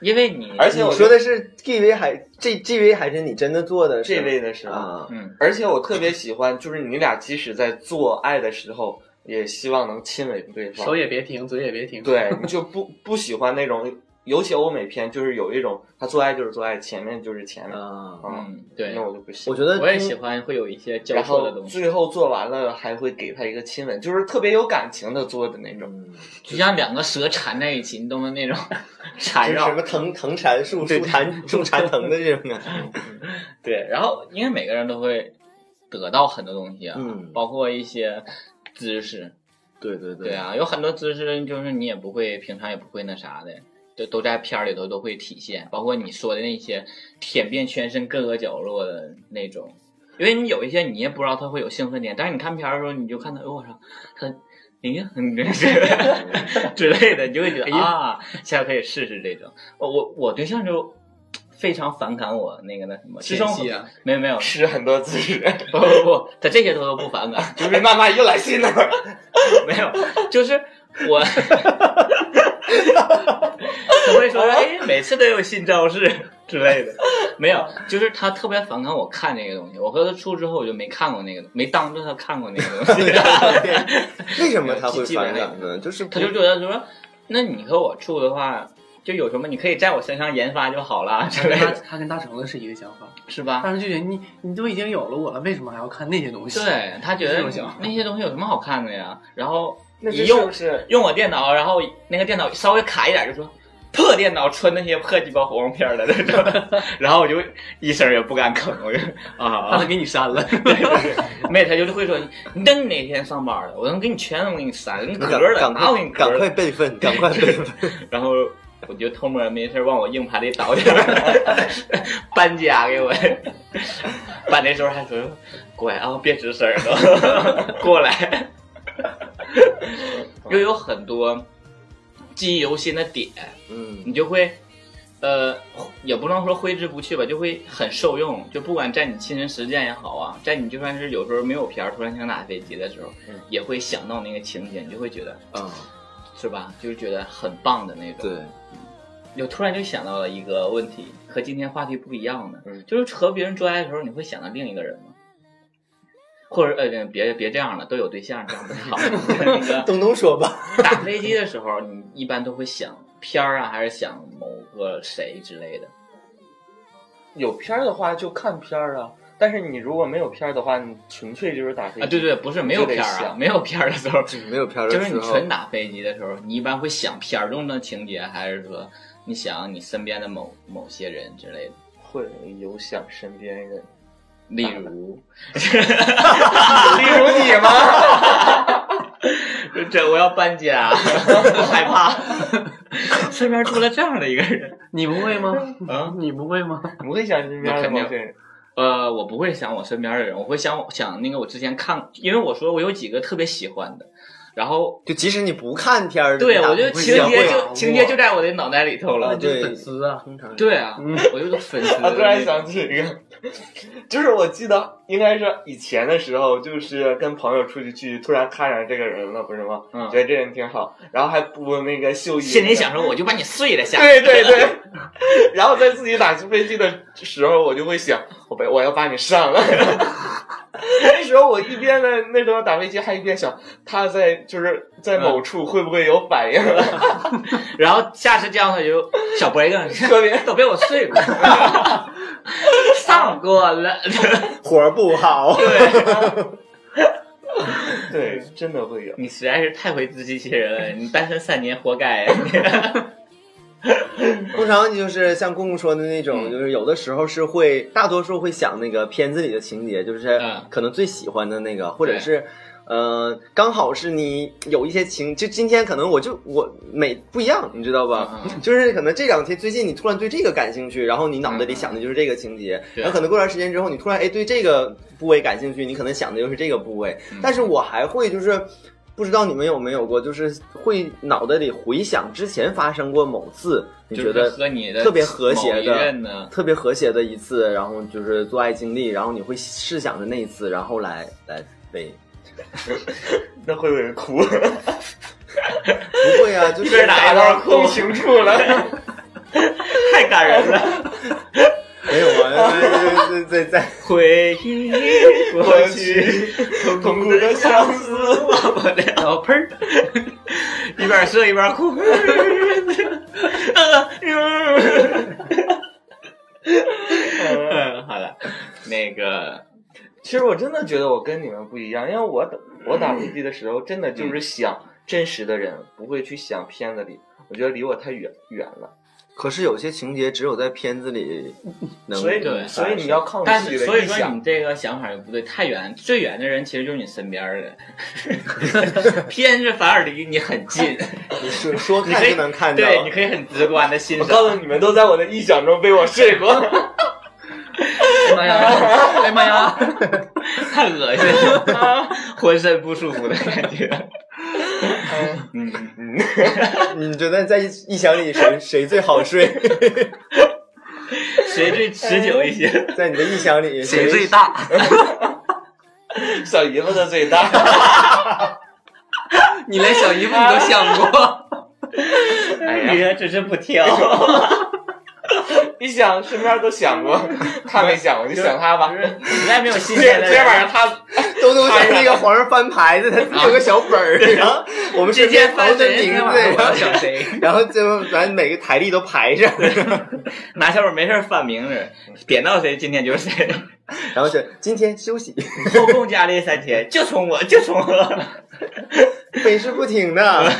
S2: 因为你
S5: 你
S3: 而且我
S5: 说的是 G V 还这 G V 还是你真的做的
S3: 这类的时候，
S5: 啊？
S2: 嗯
S3: 而且我特别喜欢，就是你俩即使在做爱的时候，也希望能亲吻对方。
S4: 手也别停，嘴也别停。
S3: 对，你就不不喜欢那种，尤其欧美片，就是有一种他做爱就是做爱，前面就是前面，
S5: 啊，
S3: 嗯，
S2: 嗯，对
S3: 那，我就不喜欢。
S5: 我觉得
S2: 我也喜欢会有一些交
S3: 然后
S2: 错的东西，
S3: 最后做完了还会给他一个亲吻，就是特别有感情的做的那种。
S5: 嗯
S2: 就像两个蛇缠在一起，你懂吗？那种 [LAUGHS] 缠绕
S5: 什。么藤藤缠树树缠树缠藤的这种感觉。[LAUGHS]
S2: 对，然后因为每个人都会得到很多东西啊，
S5: 嗯
S2: 包括一些知识。
S5: 对对
S2: 对，啊，有很多知识就是你也不会，平常也不会那啥的，都都在片儿里头都会体现，包括你说的那些舔遍全身各个角落的那种。因为你有一些你也不知道他会有兴奋点，但是你看片儿的时候，你就看他，哦我操，他，哎呀，你这是之类的，你就会觉得、啊，下次可以试试这种。我我我对象就非常反感我那个那什么，吃
S4: 东西啊，
S2: 没有没有，
S3: 吃很多姿势，
S2: 不不不，他这些他都不反感，[LAUGHS]
S3: 就是慢慢又来新的。[LAUGHS]
S2: 没有，就是我，[LAUGHS] 他会说，哎，每次都有新招式 [LAUGHS] 之类的，没有，就是他特别反感我看那个东西。我和他处之后，我就没看过那个，没当着他看过那个东西，[LAUGHS]
S5: 为什么他会反感呢？就是
S2: 他就觉得说，那你和我处的话。就有什么你可以在我身上研发就好了 [LAUGHS] 之类的，
S4: 他跟大橙子是一个想法，
S2: 是吧？
S4: 但是就觉得你你都已经有了我了，为什么还要看那些东西？
S2: 对他觉得那些东西有什么好看的呀？然后一用
S3: 是
S2: 用我电脑，然后那个电脑稍微卡一点，就说破电脑穿那些破鸡巴黄片的 [LAUGHS] 那种，[LAUGHS] 然后我就一声也不敢吭，我就啊
S4: 他给你删了。[LAUGHS]
S2: 对对对，妹他就是会说，你等哪天上班了，我能给你全都给你删，你
S5: 你
S2: 壳了，
S5: 赶赶
S2: 哪有给你壳
S5: 快赶快？备份，赶快备份。
S2: 然后我就偷摸没事往我硬盘里倒点搬家给我，搬的时候还说乖啊，别吱声过来，又有很多记忆犹新的点，
S5: 嗯
S2: 你就会。呃，也不能说挥之不去吧，就会很受用。就不管在你亲身实践也好啊，在你就算是有时候没有片儿，突然想打飞机的时候，
S5: 嗯
S2: 也会想到那个情节，你就会觉得
S5: 嗯，
S2: 是吧？就是觉得很棒的那种。
S5: 对，
S2: 就突然就想到了一个问题，和今天话题不一样的，
S3: 嗯
S2: 就是和别人做爱的时候，你会想到另一个人吗？或者呃，别别这样了，都有对象，这样不太好。[LAUGHS] 那个
S5: 东东说吧。
S2: 打飞机的时候，你一般都会想片儿啊，还是想某个谁之类的？
S3: 有片儿的话就看片儿啊，但是你如果没有片儿的话，你纯粹就是打飞机。
S2: 啊，对对，不是没有片儿啊，没有片儿的时候，
S5: 没有片儿的
S2: 就是，你纯打飞机的时候，你一般会想片儿中的情节，还是说你想你身边的某某些人之类的？
S3: 会有想身边人，
S2: 例如，[LAUGHS]
S3: 例如你吗？[LAUGHS]
S2: 这我要搬家，我害怕，[LAUGHS] 身边住了这样的一个人。
S4: 你不会吗？
S2: 啊，
S4: 你不会吗？
S3: 不会想身边的某些人。
S2: 呃，我不会想我身边的人，我会想想那个我之前看，因为我说我有几个特别喜欢的，然后
S5: 就即使你不看片儿，
S2: 对我
S5: 觉得情
S2: 节就情节就在我的脑袋里头了。
S5: 对
S4: 粉丝啊，
S5: 通常
S2: 对啊，
S4: 嗯
S2: 我就是粉丝。[LAUGHS]
S3: 啊，突然想起一个，[LAUGHS] 就是我记得应该是以前的时候，就是跟朋友出去去，突然看上这个人了，不是吗？
S2: 嗯
S3: 觉得这人挺好，然后还播那个秀一，
S2: 心里想说我就把你碎了下。
S3: 对对对，[LAUGHS] 然后在自己打飞机的时候，我就会想，我被我要把你上了。那时候我一边在那时候打飞机，还一边想他在就是在某处会不会有反应，
S2: 然后下次见到他就小波一个，
S3: 特别
S2: 都被我睡过，上过了。
S5: 活儿不好。
S3: 对，真的会有。
S2: 你实在是太会自欺欺人了，你单身三年活该。[LAUGHS]
S5: 通常就是像公公说的那种，
S2: 嗯
S5: 就是有的时候是会，大多数会想那个片子里的情节，就是
S2: 嗯
S5: 可能最喜欢的那个，或者是。呃，刚好是你有一些情，就今天可能我就我每不一样，你知道吧？[LAUGHS] 就是可能这两天最近你突然对这个感兴趣，然后你脑袋里想的就是这个情节，
S2: 对
S5: 然后可能过段时间之后你突然哎对这个部位感兴趣，你可能想的又是这个部位，
S2: 嗯
S5: 但是我还会就是。不知道你们有没有过，就是会脑袋里回想之前发生过某次，你觉得
S2: 和你的
S5: 特别和谐的，特别和谐的一次，然后就是做爱经历，然后你会试想着那一次，然后来来背。[LAUGHS]
S3: 那会有人哭，[LAUGHS]
S5: 不会啊，就是
S2: 一边打
S3: 打到共情处了。[LAUGHS]
S2: 太感人了。
S5: 没有啊，在在在
S2: 回忆。过去，痛
S3: 苦
S2: 的相思忘不了。然后砰儿，一边射一边哭。嗯，好了，那个
S3: 其实我真的觉得我跟你们不一样，因为我打我打飞机的时候，真的就是想真实的人，不会去想片子里。我觉得离我太远远了，
S5: 可是有些情节只有在片子里能，
S3: 所以
S2: 对
S3: 所以你要靠
S2: 但
S3: 拒
S2: 是所以说你这个想法就不对，太远，最远的人其实就是你身边的人，[LAUGHS] 偏是反而离你很近，[LAUGHS]
S5: 你说说看就能看到。
S2: 对，你可以很直观的欣赏。
S3: 我告诉你们，都在我的臆想中被我睡过。[LAUGHS]
S4: 哎妈呀！哎妈呀！
S2: 太恶心了，浑身不舒服的感觉。嗯嗯，[LAUGHS]
S5: 你觉得在臆想里谁谁最好睡？[LAUGHS]
S2: 谁最持久一些？[LAUGHS]
S5: 在你的臆想里
S4: 谁最大？
S3: 小姨夫的最大。
S4: 你连小姨夫你都想过？
S3: 哎呀，
S2: 你真是不挑。
S3: 一想身边都想过，[LAUGHS] 他没想过，就想他吧。
S2: 实在没有新鲜的人。
S3: 今天晚上他
S5: 东东在那个皇上翻牌子，他自己有个小本儿，然后我们
S2: 今
S5: 身边
S2: 天翻谁？
S5: 的名字，然后
S2: 我要想谁？
S5: 然后就咱每个台历都排上，
S2: 拿小本没事翻名字，点到谁今天就是谁。
S5: 然后是今天休息，
S2: 后宫佳丽三千，[LAUGHS] 就冲我，就冲我。
S5: 本事不停的。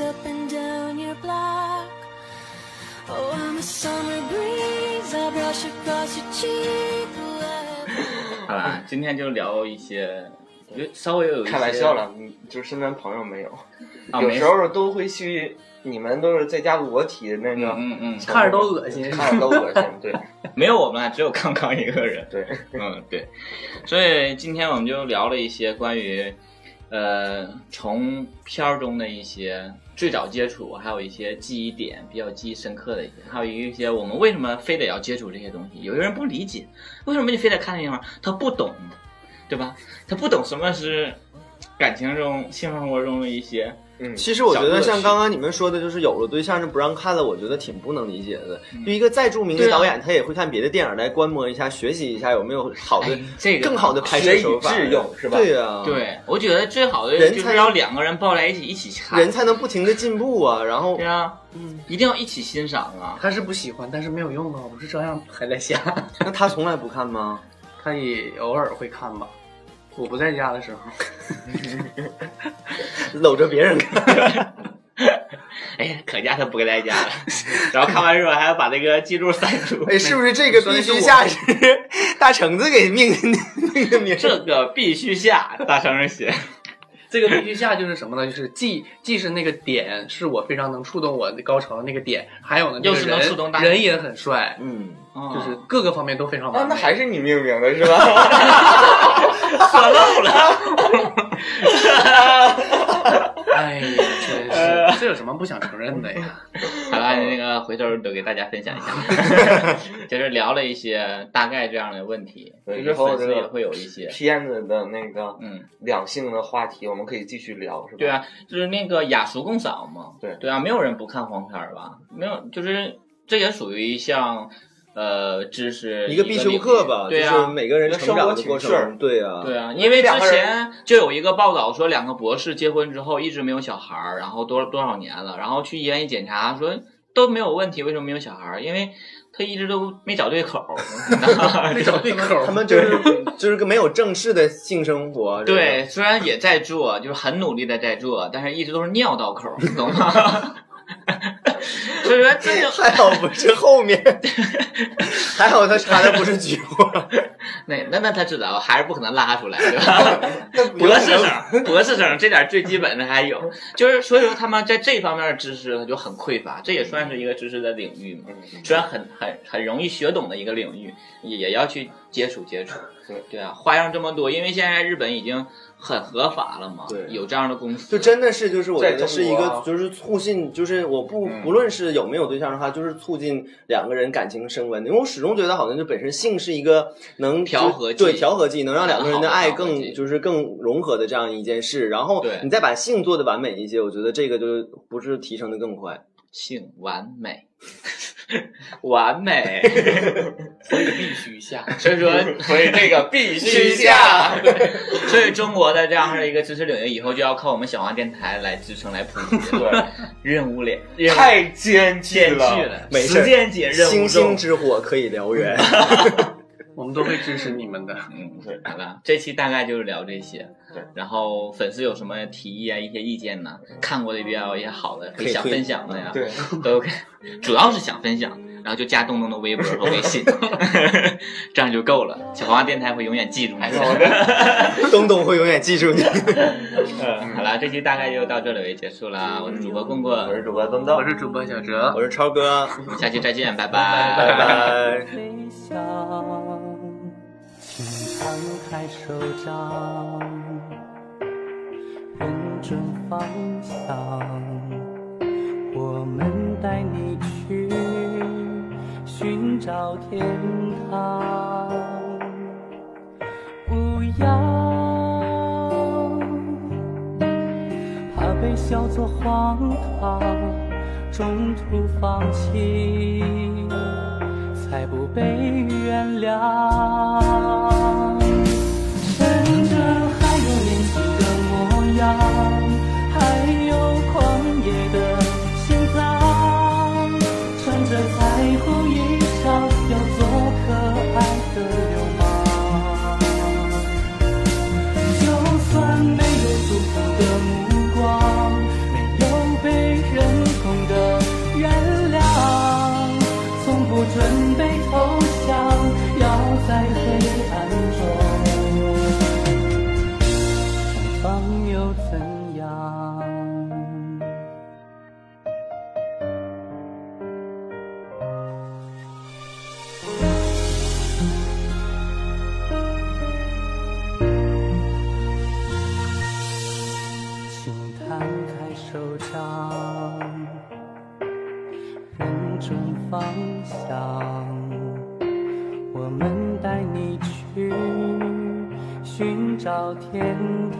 S1: Up and down your block. Oh, I'm a summer breeze, I brush across your cheek. [LAUGHS]
S2: 好啦，今天就聊一些，我觉得稍微有一些
S3: 开玩笑了，嗯，就是身边朋友没有，
S2: 啊，
S3: 有时候都会去。你们都是在家裸体的那
S2: 嗯
S3: 个，
S2: 嗯嗯，
S4: 看着都恶心。
S3: 看着都恶心。[LAUGHS] 对
S2: 没有我们，只有康康一个人。
S3: 对，[LAUGHS]
S2: 嗯，对，所以今天我们就聊了一些关于呃，从片儿中的一些最早接触，还有一些记忆点比较记忆深刻的一些，还有一些我们为什么非得要接触这些东西？有些人不理解，为什么你非得看那地方？他不懂，对吧？他不懂什么是感情中、性生活中的一些。
S3: 嗯，
S5: 其实我觉得像刚刚你们说的，就是有了对象就不让看了，我觉得挺不能理解的。
S2: 嗯
S5: 就一个再著名的导演，他也会看别的电影来观摩一下、学习一下有没有好的
S2: 哎、这个
S5: 更好的拍摄手法，
S3: 是吧
S5: 对呀、，
S2: 对，我觉得最好的
S5: 人才
S2: 就是要两个人抱在一起一起看，
S5: 人才能不停的进步啊。然后
S2: 对啊，
S5: 嗯，
S2: 一定要一起欣赏啊。
S4: 他是不喜欢，但是没有用啊，我是照样还在下。[LAUGHS]
S5: 那他从来不看吗？[LAUGHS]
S4: 他也偶尔会看吧，我不在家的时候。[LAUGHS]
S5: 搂着别人看，[LAUGHS]
S2: 哎呀，可家他不在家了，然后看完之后还要把这个记录删除。
S5: 哎，是不是这个必须下是大橙子给命命的名？
S2: 这个必须下，大橙子写。[LAUGHS]
S4: 这个必须下就是什么呢？就是既既是那个点是我非常能触动我的高潮的那个点，还有呢，这个
S2: 又是能
S4: 人
S2: 触动大
S4: 人也很帅，
S5: 嗯，
S4: 就是各个方面都非常
S3: 啊
S4: 完，美。
S3: 那还是你命名的是吧？
S2: 说漏了。
S4: 哎呀，真是这有什么不想承认的呀？
S2: 好了，那个回头都给大家分享一下，[LAUGHS] 就是聊了一些大概这样的问题，就是
S3: 以后
S2: 丝也会有一些。
S3: 片子的那个
S2: 嗯，
S3: 两性的话题，我们可以继续聊，是吧？
S2: 对，啊，就是那个雅俗共赏嘛。
S3: 对
S2: 对啊，没有人不看黄片儿吧？没有，就是这也属于一项呃知识
S5: 一个必修课吧，
S2: 对
S5: 就是
S2: 啊。
S5: 每个人成长的过程，对啊，
S2: 对啊，因为之前就有一个报道说，两个博士结婚之后一直没有小孩儿，然后多多少年了，然后去医院一检查说都没有问题，为什么没有小孩儿？因为他一直都没找对口儿，[LAUGHS]
S4: 没找对口
S5: 他们就是就是个没有正式的性生活，
S2: 对，虽然也在做，就是很努力的在做，但是一直都是尿道口儿，你懂吗？[LAUGHS] 所 [LAUGHS] 以说这就
S5: 还好不是后面，[LAUGHS] 还好他插的不是菊花，[LAUGHS]
S2: 那那那他知道还是不可能拉出来，对吧？
S5: 那
S2: 博士生，博士生这点最基本的还有，就是所以说他们在这方面的知识他就很匮乏，这也算是一个知识的领域嘛。虽然很很很容易学懂的一个领域，也也要去接触接触。
S3: 对
S2: 对啊，花样这么多，因为现在日本已经很合法了嘛，
S5: 对
S2: 有这样的公司，
S5: 就真的是，就是我觉得是一个就是促进，就是我不
S3: 嗯
S5: 不论是有没有对象的话，就是促进两个人感情升温的。因为我始终觉得，好像就本身性是一个能
S2: 调和剂
S5: 对调和剂，能让两个人的爱更就是更融合的这样一件事。然后
S2: 对
S5: 你再把性做的完美一些，我觉得这个就不是提升的更快。
S2: 性完美，[LAUGHS] 完美。[LAUGHS]
S4: 所以必须下。[LAUGHS]
S2: 所以说，
S3: 所以这个必须
S2: 须
S3: 下。
S2: 所以中国的这样的一个知识领域，以后就要靠我们小黄电台来支撑、来普及。
S3: 对，
S2: 任务脸
S3: 太艰巨了。
S2: 了，
S5: 没事
S2: 时间解任务
S5: 星星。之火可以燎原。
S4: 我们都会支持你们的。
S2: 嗯，对，好了，这期大概就是聊这些。
S3: 对，
S2: 然后粉丝有什么提议啊、一些意见呢？看过的比较一些好的，可以想分享的呀，
S3: 对，
S2: 都 OK，。主要是想分享，然后就加东东的微博和微信，[LAUGHS] 这样就够了。小黄电台会永远记住你。[LAUGHS]
S5: 东东会永远记住你。
S2: 嗯，好了，这期大概就到这里为结束了。我是主播棍棍，
S3: 我是主播东东
S4: 我，是主播小哲
S5: 我，是超哥，
S2: 我们下期再见，拜
S5: 拜
S2: 拜
S5: 拜。
S6: 摊开手掌，认准方向，我们带你去寻找天堂。不要怕被笑作荒唐，中途放弃。才不被原谅。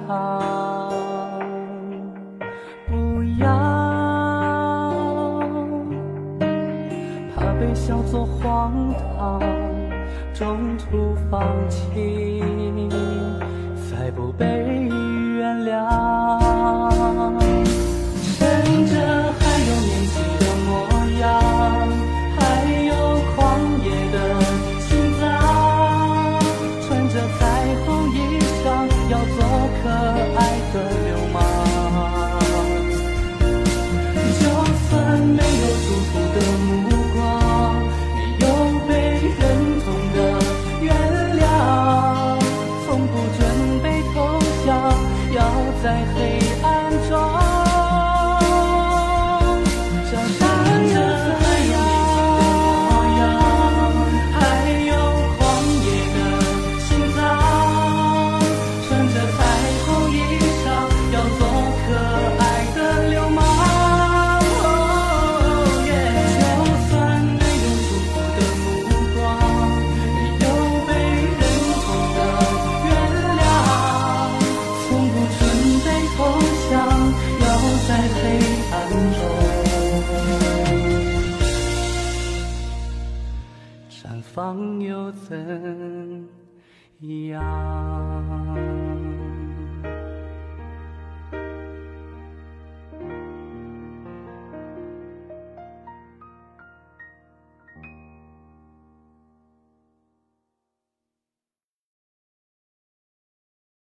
S6: 好，不要怕被笑作荒唐，中途放弃。